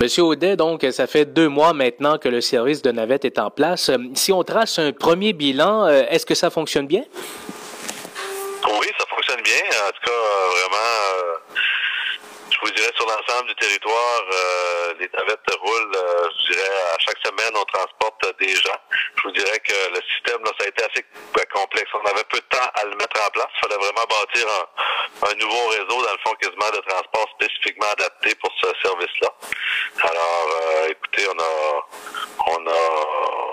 Monsieur Audet, donc, ça fait deux mois maintenant que le service de navette est en place. Si on trace un premier bilan, est-ce que ça fonctionne bien? Oui, ça fonctionne bien. En tout cas, vraiment, je vous dirais sur l'ensemble du territoire, les navettes roulent. je dirais à chaque semaine, on transporte des gens. Je vous dirais que le système, là, ça a été assez ben, complexe. On avait peu de temps à le mettre en place. Il fallait vraiment bâtir un, nouveau réseau, dans le fond, quasiment de transport spécifiquement adapté pour ce service-là. Alors, euh, écoutez, on a, on a,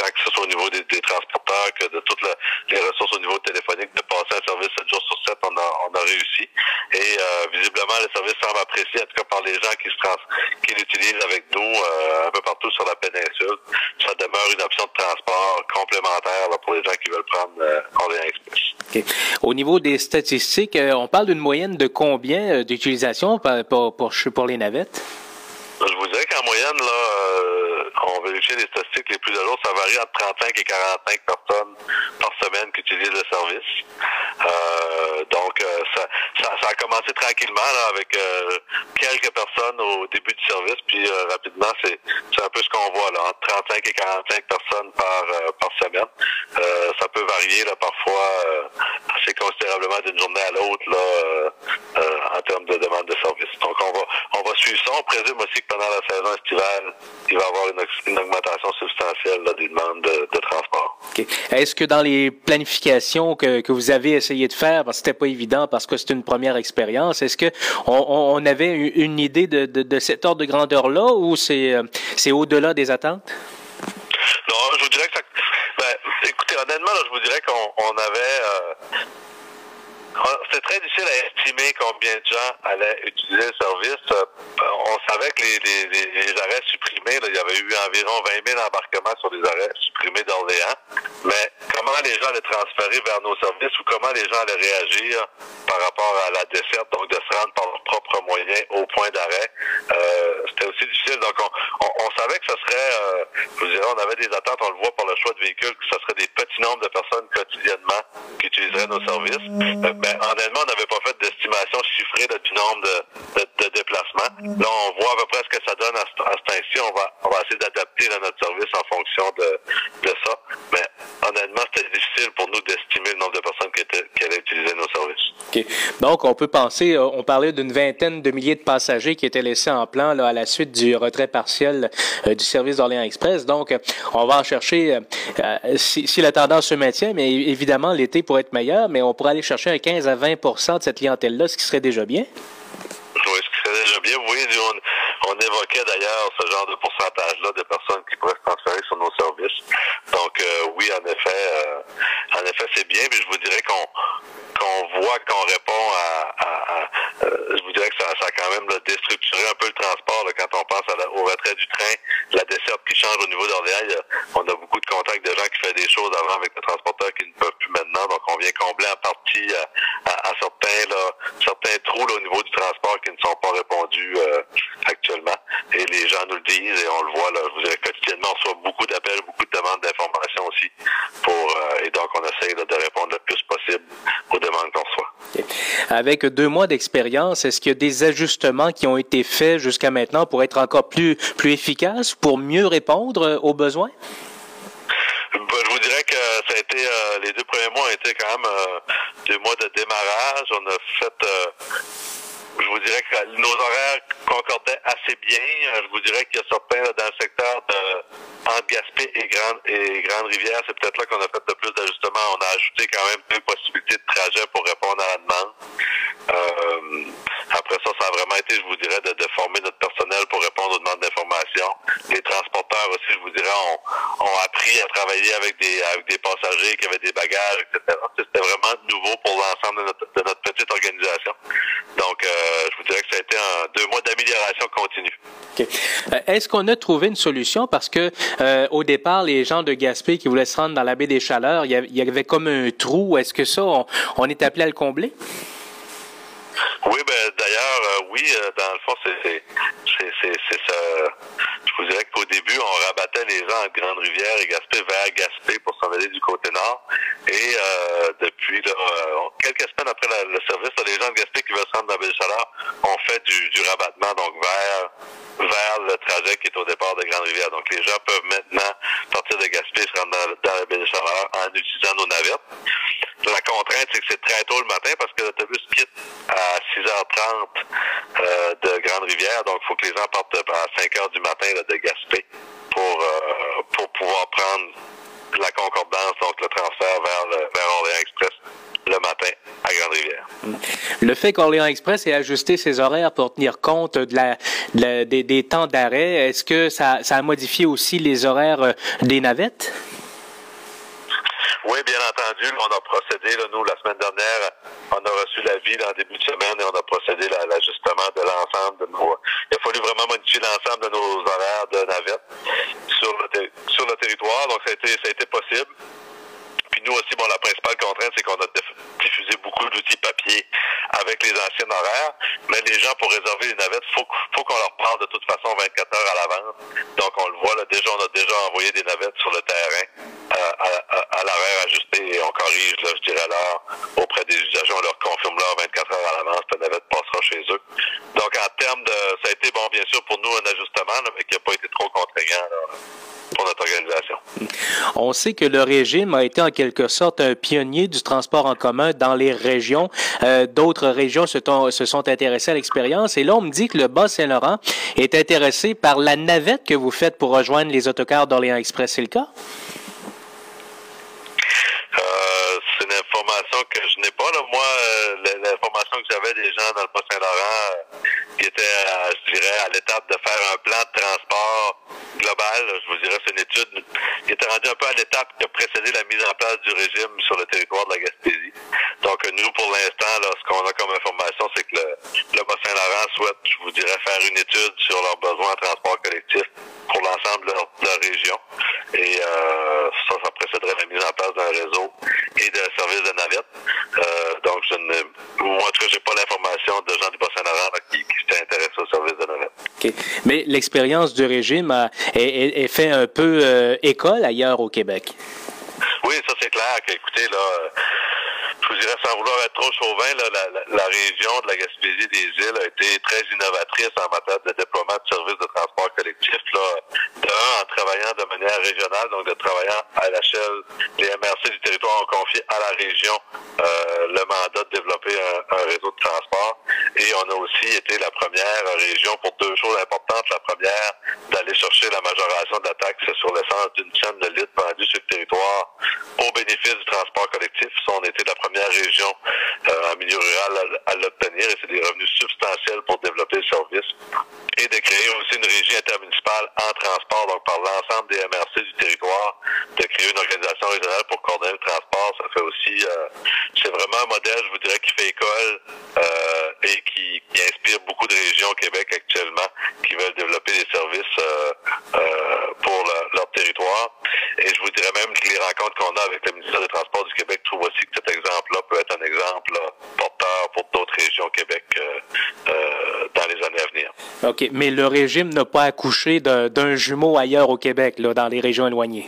tant que ce soit au niveau des, transporteurs que de toutes les ressources au niveau téléphonique, de passer un service 7 jours sur 7, on a, on a réussi. Et euh, visiblement, le service semble apprécié, en tout cas par les gens qui se trans qui l'utilisent avec nous euh, un peu partout sur la péninsule. Ça demeure une option de transport complémentaire pour les gens qui veulent prendre euh, Orléans Express. Au niveau des statistiques, euh, on parle d'une moyenne de combien d'utilisation pour, pour, pour, les navettes? Je vous dirais qu'en moyenne, là, les statistiques les plus à jour, ça varie entre 35 et 45 personnes par semaine qui utilisent le service. donc, ça, a commencé tranquillement avec quelques personnes au début du service, puis rapidement, c'est un peu ce qu'on voit là, entre 35 et 45 personnes par, par semaine. Euh, ça peut varier là, parfois euh, assez considérablement d'une journée à l'autre là, euh, en termes de demande de service. Donc on va on va suivre ça. On présume aussi que pendant la saison estivale, il va y avoir une, augmentation substantielle là, des demandes de, transport. Est-ce que dans les planifications que, que vous avez essayé de faire, parce que c'était pas évident que c'était une première expérience, est-ce que on, avait une idée de, de, cet ordre de grandeur là ou c'est c'est au-delà des attentes? Non, je vous dirais que ça, écoutez, honnêtement, je vous dirais qu'on avait. Euh, c'était très difficile à estimer combien de gens allaient utiliser le service. Euh, on savait que les, arrêts supprimés, il y avait eu environ 20 000 embarquements sur les arrêts supprimés d'Orléans. Mais comment les gens allaient transférer vers nos services ou comment les gens allaient réagir par rapport à la desserte, donc de se rendre par propres moyens au point d'arrêt, euh, c'était aussi difficile. Donc on, savait que ce serait, euh, je vous dirais, on avait des attentes, on le voit par le choix de véhicules, que ce serait des petits nombres de personnes quotidiennement qui utiliseraient nos services. Euh, ben, honnêtement, on n'avait pas fait d'estimation chiffrée du nombre de, de, déplacements. Là, on voit à peu près ce que ça donne à, à ce temps-ci. On va, on va essayer d'adapter notre service fonction de, de ça. Mais honnêtement, c'était difficile pour nous d'estimer le nombre de personnes qui, étaient, qui allaient utiliser nos services. OK. Donc, on peut penser, euh, on parlait d'une vingtaine de milliers de passagers qui étaient laissés en plan là, à la suite du retrait partiel euh, du service d'Orléans Express. Donc, on va en chercher, si, la tendance se maintient, mais évidemment, l'été pourrait être meilleur, mais on pourrait aller chercher un 15 à 20% de cette clientèle-là, ce qui serait déjà bien. Oui, ce qui serait déjà bien. Vous voyez, on, évoquait d'ailleurs ce genre de pourcentage-là de personnes qui pourraient se transférer sur nos services. Donc euh, oui, en effet, euh, en effet, c'est bien. Puis je vous dirais qu'on voit qu'on répond à, euh, je vous dirais que ça, ça a quand même déstructuré un peu le transport quand on pense au retrait du train, la desserte qui change au niveau d'Orléans. On a beaucoup de contacts de gens qui font des choses avant avec le transporteur qui ne peuvent plus maintenant. Donc on vient combler en partie à, certains trous au niveau du transport qui ne sont pas répondus actuellement. Et les gens nous le disent et on le voit là. Je vous dirais quotidiennement, on reçoit beaucoup d'appels, beaucoup de demandes d'informations aussi. Pour et donc on essaye de répondre le plus possible aux demandes qu'on reçoit. Avec deux mois d'expérience, est-ce qu'il y a des ajustements qui ont été faits jusqu'à maintenant pour être encore plus, plus efficaces, pour mieux répondre euh, aux besoins? Ben, je vous dirais que ça a été euh, les deux premiers mois ont été quand même euh, deux mois de démarrage. On a fait je vous dirais que nos horaires concordaient assez bien. Je vous dirais qu'il y a certains dans le secteur de entre Gaspé et Grande et Grande Rivière, c'est peut-être là qu'on a fait le plus d'ajustements. On a ajouté quand même deux possibilités de trajet pour répondre à la demande. Euh, après ça, ça a vraiment été, je vous dirais, de, former notre personnel pour répondre aux demandes d'information. Les transporteurs aussi, je vous dirais, ont, ont appris à travailler avec des, avec des passagers qui avaient des bagages, etc. C'était vraiment nouveau pour l'ensemble de notre, de notre petite organisation. Donc, euh, je vous dirais que ça a été un, deux Euh, est-ce qu'on a trouvé une solution? Parce que euh, au départ, les gens de Gaspé qui voulaient se rendre dans la baie des Chaleurs, il y avait, comme un trou. Est-ce que ça, on, est appelé à le combler? Oui, oui, dans le fond, c'est ça. Je vous dirais qu'au début, on rabattait les gens en Grande-Rivière et Gaspé vers Gaspé pour s'en aller du côté nord. Et depuis quelques semaines après le service, les gens de Gaspé qui veulent se rendre dans la Chaleurs ont fait du, du rabattement donc vers vers trajet qui est au départ de Grande-Rivière. Donc, les gens peuvent maintenant partir de Gaspé se rendre dans, la baie des Chaleurs en utilisant nos navettes. La contrainte, c'est que c'est très tôt le matin parce que l'autobus quitte à 6h30 euh, de Grande-Rivière. Donc, il faut que les gens partent à 5 h du matin de Gaspé pour, euh, pour pouvoir prendre la concordance, donc le transfert vers, le, vers Orléans Express le matin à Grande-Rivière. Le fait qu'Orléans Express ait ajusté ses horaires pour tenir compte de la, des, temps d'arrêt, est-ce que ça, a modifié aussi les horaires euh, des navettes? Oui, bien entendu. On a procédé, nous, la semaine dernière, on a reçu l'avis en début de semaine et on a procédé à l'ajustement de l'ensemble de nos. Il a fallu vraiment modifier l'ensemble de nos horaires de navettes sur le, sur le territoire. Donc, ça a été, ça a été possible. Puis nous aussi, bon, la principale contrainte, c'est qu'on a diffusé beaucoup d'outils papier avec les anciens mais les gens, pour réserver les navettes, faut, faut qu'on leur parle de toute façon 24 heures à l'avance. Donc, on le voit, là, déjà, on a déjà envoyé des navettes sur le terrain euh, à, à, l'horaire ajusté et on corrige, là, je dirais, l'heure auprès des usagers. On leur confirme l'heure 24 heures à l'avance, la navette passera chez eux. Donc, en termes de... Ça a été, bon, bien sûr, pour nous, un ajustement, mais qui n'a pas été trop contraignant, là pour notre organisation. On sait que le régime a été en quelque sorte un pionnier du transport en commun dans les régions. Euh, D'autres régions se, sont intéressées à l'expérience et là, on me dit que le Bas-Saint-Laurent est intéressé par la navette que vous faites pour rejoindre les autocars d'Orléans Express. C'est le cas? Euh, c'est une information que je n'ai pas. Moi, euh, l'information que j'avais des gens dans le Bas-Saint-Laurent qui étaient, je dirais, à l'étape de faire un plan de transport global. Je vous dirais, c'est une étude qui était rendue un peu à l'étape qui a précédé la mise en place du régime sur le territoire de la Gaspésie. Donc, nous, pour l'instant, ce qu'on a comme information, c'est que le, le Bas-Saint-Laurent souhaite, je vous dirais, faire une étude sur leurs besoins en transport collectif pour l'ensemble de, leur région. Et euh, ça, ça précéderait la mise en place d'un réseau et d'un service de navette. Euh, donc, je ne, moi, en tout cas, j'ai pas l'information de gens du Bas-Saint-Laurent qui, qui s'étaient intéressés au service de navette. Okay. Mais l'expérience du régime a, est, est, fait un peu euh, école ailleurs au Québec. Oui, ça c'est clair. Écoutez, là, je vous dirais sans vouloir être trop chauvin, la, région de la Gaspésie des îles a été très innovatrice en matière de déploiement de services de transport collectif. Là, d'un, en travaillant de manière régionale, donc de travaillant à l'échelle, les MRC du territoire ont confié à la région euh, le mandat de développer un, un, réseau de transport. Et on a aussi été la première région pour deux choses importantes. La première, d'aller chercher la majoration de la taxe sur l'essence d'une chaîne de litres vendue sur le territoire au bénéfice du transport collectif. On était la première région euh, en milieu rural à, l'obtenir et c'est des revenus substantiels pour développer le service. Et de créer aussi une régie intermunicipale en transport, donc par l'ensemble des MRC du territoire, de créer une organisation régionale pour coordonner le transport. Ça fait aussi, euh, c'est vraiment un modèle, je vous dirais, qui fait école euh, et qui, inspire beaucoup de régions au Québec actuellement qui veulent développer des services pour le, leur territoire. Et je vous dirais même que les rencontres qu'on a avec le ministère des Transports du Québec trouvent aussi que cet exemple-là peut être un exemple là, porteur pour d'autres régions au Québec euh, euh, dans les années à venir. OK, mais le régime n'a pas accouché d'un jumeau ailleurs au Québec, là, dans les régions éloignées.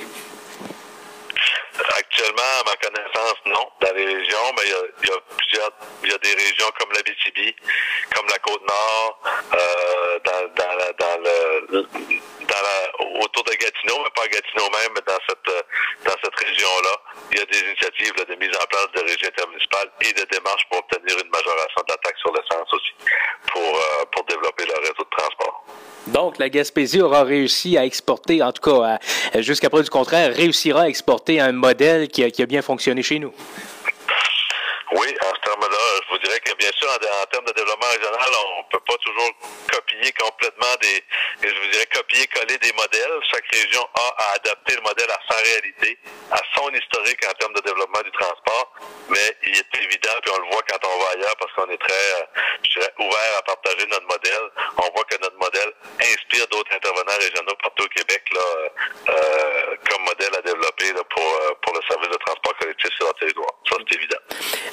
Actuellement, à ma connaissance, non. Dans les régions, mais il y a, il y a plusieurs, il y a des régions comme la BTB, comme la Côte-Nord, euh, dans, dans, la, dans le, dans la, autour de Gatineau, mais pas à Gatineau même, mais dans cette, dans cette région-là, il y a des initiatives là, de mise en place de régies intermunicipales et de démarches pour obtenir une majoration de la taxe sur l'essence aussi, pour, euh, pour développer le réseau de transport. Donc, la Gaspésie aura réussi à exporter, en tout cas, jusqu'à preuve du contraire, réussira à exporter un modèle qui a, bien fonctionné chez nous. Oui, en ce terme-là, je vous dirais que bien sûr, en, termes de développement régional, on ne peut pas toujours copier complètement des, je vous dirais copier-coller des modèles. Chaque région a à adapter le modèle à sa réalité, à son historique en termes de développement du transport. Mais il est évident, puis on le voit quand on va ailleurs, parce qu'on est très, je dirais, ouvert à partager notre modèle. On voit que notre modèle inspire d'autres intervenants régionaux partout au Québec, là, euh, comme modèle à développer là, pour, pour le service de transport collectif sur leur territoire. Ça, c'est évident.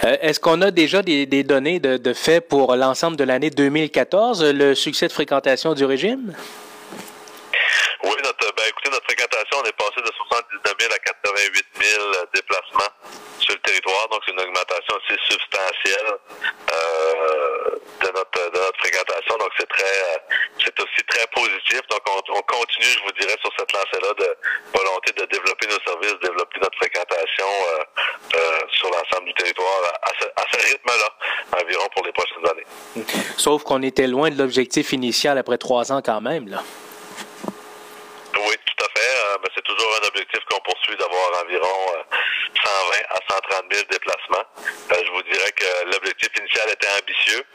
Euh, Est-ce qu'on a déjà des, des données de, de fait pour l'ensemble de l'année 2014, le succès de fréquentation du régime? Oui, notre, ben, écoutez, notre fréquentation, on est passé de 79 000 à 88 000 déplacements sur le territoire, donc c'est une augmentation assez substantielle euh, de, notre, de notre fréquentation, donc c'est très, c'est est aussi très positif. Donc, on, je vous dirais, sur cette lancée-là de volonté de développer nos services, développer notre fréquentation sur l'ensemble du territoire à ce, à ce rythme-là, environ pour les prochaines années. Sauf qu'on était loin de l'objectif initial après trois ans quand même, là. Oui, tout à fait. mais c'est toujours un objectif qu'on poursuit d'avoir environ 120 à 130 000 déplacements. je vous dirais que initial était ambitieux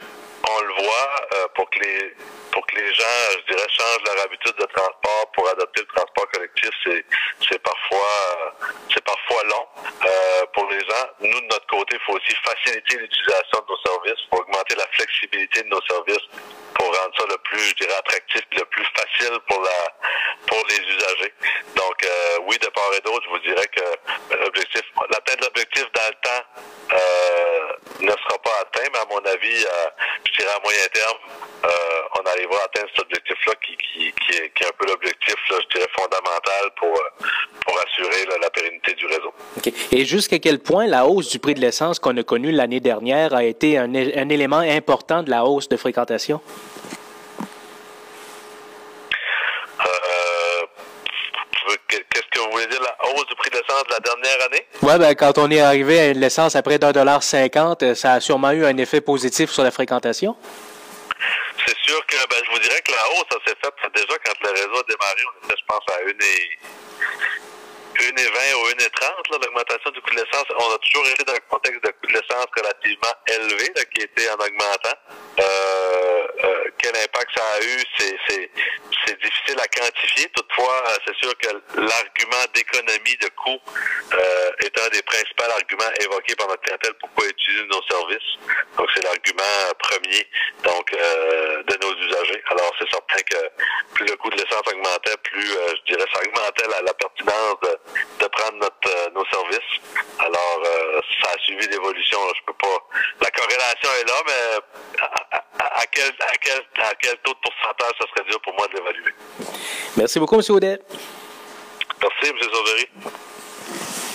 on le voit euh, pour que les pour que les gens, je dirais, changent leur habitude de transport pour adopter le transport collectif, c'est c'est parfois euh, c'est parfois long euh, pour les gens. Nous de notre côté, il faut aussi faciliter l'utilisation de nos services, pour augmenter la flexibilité de nos services, pour rendre ça le plus, je dirais, attractif, le plus facile pour la pour les usagers. Donc oui, de part et d'autre, je vous dirais que l'objectif, l'atteinte de l'objectif dans le temps ne sera pas atteint, mais à mon avis, je dirais à moyen terme, euh, on arrivera à atteindre cet objectif-là qui, qui, qui, est, qui, est, un peu l'objectif, je dirais, fondamental pour, euh, pour assurer là, la pérennité du réseau. Okay. Et jusqu'à quel point la hausse du prix de l'essence qu'on a connue l'année dernière a été un, un élément important de la hausse de fréquentation? Qu'est-ce que vous voulez dire, la hausse du prix de l'essence de la dernière année? Oui, ben, quand on est arrivé à l'essence à près d'un dollar cinquante, ça a sûrement eu un effet positif sur la fréquentation? C'est sûr que ben, je vous dirais que la hausse, ça s'est fait déjà quand le réseau a démarré, on était, je pense, à une et 1,20 ou 1,30, l'augmentation du coût de l'essence. On a toujours été dans un contexte de coût de l'essence relativement élevé, là, qui était en augmentant. Euh, euh, quel impact ça a eu, c'est difficile à quantifier. Toutefois, euh, c'est sûr que l'argument d'économie de coût euh, est un des principaux arguments évoqués par notre clientèle pourquoi utiliser nos services. Donc, c'est l'argument premier donc euh, de nos usagers. Alors, c'est certain que plus le coût de l'essence augmentait, plus, je dirais, ça augmentait la, la pertinence de prendre notre, euh, nos services. Alors, euh, ça a suivi l'évolution. Je peux pas. La corrélation est là, mais à, à, à, quel, à, quel, à quel taux de pourcentage ça serait dur pour moi de l'évaluer? Merci beaucoup, M. Audet. Merci, M. Sauvery.